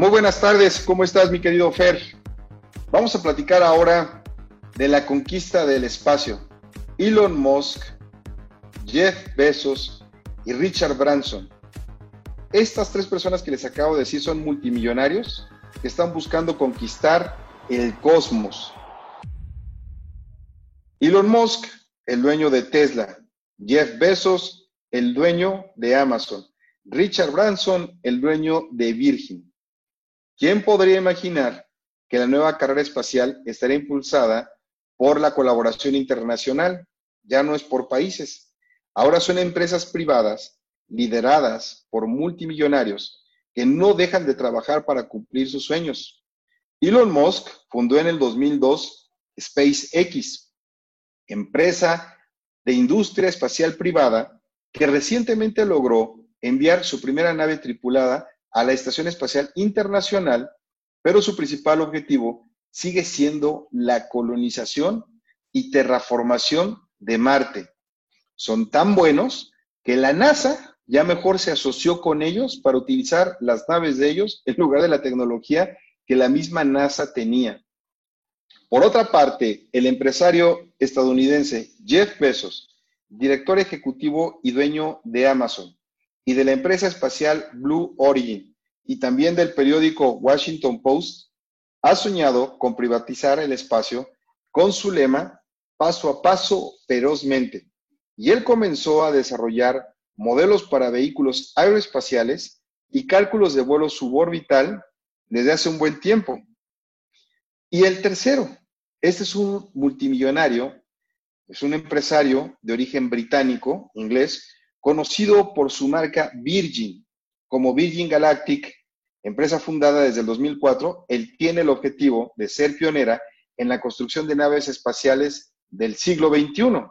Muy buenas tardes, ¿cómo estás mi querido Fer? Vamos a platicar ahora de la conquista del espacio. Elon Musk, Jeff Bezos y Richard Branson. Estas tres personas que les acabo de decir son multimillonarios que están buscando conquistar el cosmos. Elon Musk, el dueño de Tesla. Jeff Bezos, el dueño de Amazon. Richard Branson, el dueño de Virgin. ¿Quién podría imaginar que la nueva carrera espacial estaría impulsada por la colaboración internacional? Ya no es por países. Ahora son empresas privadas lideradas por multimillonarios que no dejan de trabajar para cumplir sus sueños. Elon Musk fundó en el 2002 SpaceX, empresa de industria espacial privada que recientemente logró enviar su primera nave tripulada a la Estación Espacial Internacional, pero su principal objetivo sigue siendo la colonización y terraformación de Marte. Son tan buenos que la NASA ya mejor se asoció con ellos para utilizar las naves de ellos en lugar de la tecnología que la misma NASA tenía. Por otra parte, el empresario estadounidense Jeff Bezos, director ejecutivo y dueño de Amazon, y de la empresa espacial Blue Origin y también del periódico Washington Post, ha soñado con privatizar el espacio con su lema paso a paso ferozmente. Y él comenzó a desarrollar modelos para vehículos aeroespaciales y cálculos de vuelo suborbital desde hace un buen tiempo. Y el tercero, este es un multimillonario, es un empresario de origen británico, inglés, conocido por su marca Virgin, como Virgin Galactic, empresa fundada desde el 2004, él tiene el objetivo de ser pionera en la construcción de naves espaciales del siglo XXI.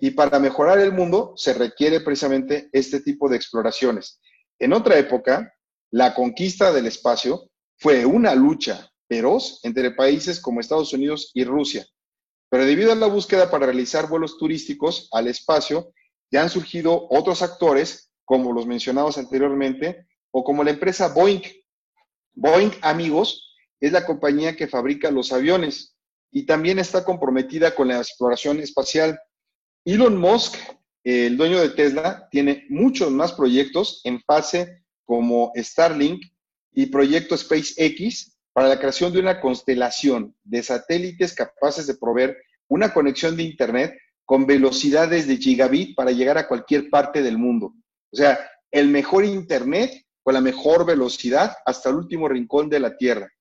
Y para mejorar el mundo se requiere precisamente este tipo de exploraciones. En otra época, la conquista del espacio fue una lucha feroz entre países como Estados Unidos y Rusia. Pero debido a la búsqueda para realizar vuelos turísticos al espacio, ya han surgido otros actores, como los mencionados anteriormente, o como la empresa Boeing. Boeing, amigos, es la compañía que fabrica los aviones y también está comprometida con la exploración espacial. Elon Musk, el dueño de Tesla, tiene muchos más proyectos en fase como Starlink y proyecto SpaceX para la creación de una constelación de satélites capaces de proveer una conexión de Internet con velocidades de gigabit para llegar a cualquier parte del mundo. O sea, el mejor Internet con la mejor velocidad hasta el último rincón de la Tierra.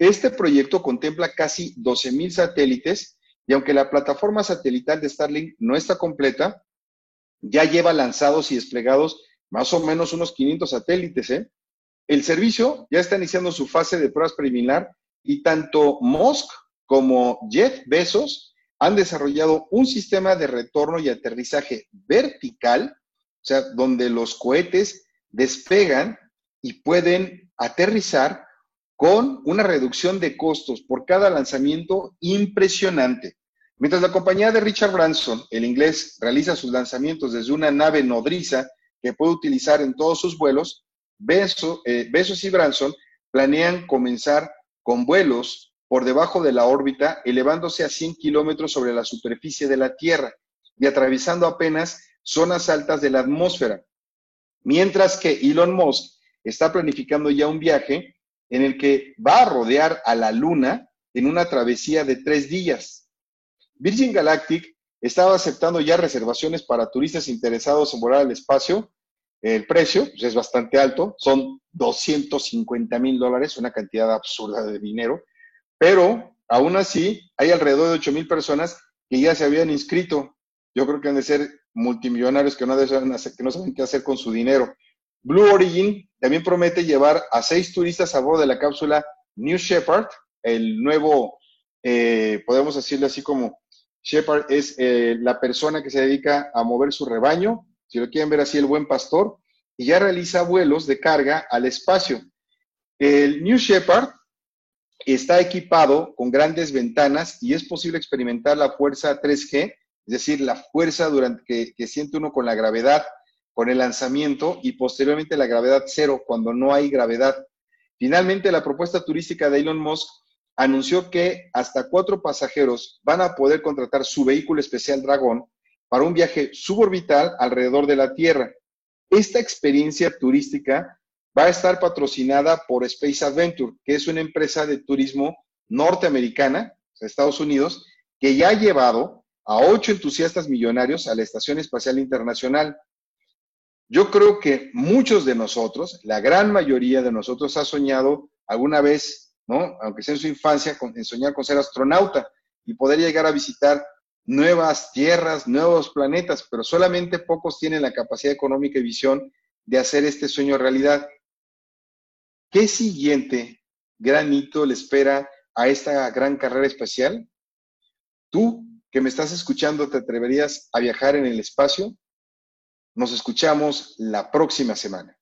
Este proyecto contempla casi 12.000 satélites y aunque la plataforma satelital de Starlink no está completa, ya lleva lanzados y desplegados más o menos unos 500 satélites. ¿eh? El servicio ya está iniciando su fase de pruebas preliminar y tanto Musk como Jeff Bezos han desarrollado un sistema de retorno y aterrizaje vertical, o sea, donde los cohetes despegan y pueden aterrizar con una reducción de costos por cada lanzamiento impresionante. Mientras la compañía de Richard Branson, el inglés, realiza sus lanzamientos desde una nave nodriza que puede utilizar en todos sus vuelos, Besos, eh, y Branson planean comenzar con vuelos por debajo de la órbita, elevándose a 100 kilómetros sobre la superficie de la Tierra y atravesando apenas zonas altas de la atmósfera. Mientras que Elon Musk está planificando ya un viaje en el que va a rodear a la Luna en una travesía de tres días. Virgin Galactic estaba aceptando ya reservaciones para turistas interesados en volar al espacio. El precio pues, es bastante alto, son 250 mil dólares, una cantidad absurda de dinero pero aún así hay alrededor de 8 mil personas que ya se habían inscrito. Yo creo que han de ser multimillonarios que no, que saben qué hacer con su dinero. Blue Origin también promete llevar a seis turistas a bordo de la cápsula New Shepard, el nuevo, eh, podemos decirle así como Shepard es eh, la persona que se dedica a mover su rebaño, si lo quieren ver así, el buen pastor, y ya realiza vuelos de carga al espacio. El New Shepard está equipado con grandes ventanas y es posible experimentar la fuerza 3G, es decir, la fuerza durante que, siente uno con la gravedad, con el lanzamiento y posteriormente la gravedad cero cuando no hay gravedad. Finalmente, la propuesta turística de Elon Musk anunció que hasta cuatro pasajeros van a poder contratar su vehículo especial Dragón para un viaje suborbital alrededor de la Tierra. Esta experiencia turística va a estar patrocinada por Space Adventure, que es una empresa de turismo norteamericana, Estados Unidos, que ya ha llevado a ocho entusiastas millonarios a la Estación Espacial Internacional. Yo creo que muchos de nosotros, la gran mayoría de nosotros ha soñado alguna vez, ¿no? Aunque sea en su infancia, en soñar con ser astronauta y poder llegar a visitar nuevas tierras, nuevos planetas, pero solamente pocos tienen la capacidad económica y visión de hacer este sueño realidad. ¿Qué siguiente gran hito le espera a esta gran carrera espacial? Tú que me estás escuchando, ¿te atreverías a viajar en el espacio? Nos escuchamos la próxima semana.